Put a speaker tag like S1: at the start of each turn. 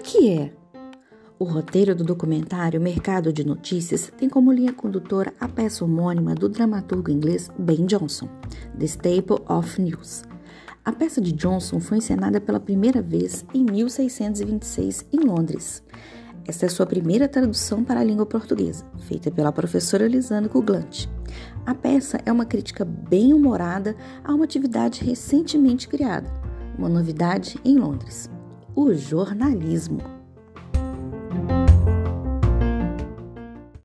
S1: que é? O roteiro do documentário Mercado de Notícias tem como linha condutora a peça homônima do dramaturgo inglês Ben Jonson, The Staple of News. A peça de Johnson foi encenada pela primeira vez em 1626 em Londres. Esta é sua primeira tradução para a língua portuguesa, feita pela professora Lisana Kuglant. A peça é uma crítica bem humorada a uma atividade recentemente criada, uma novidade em Londres: o jornalismo.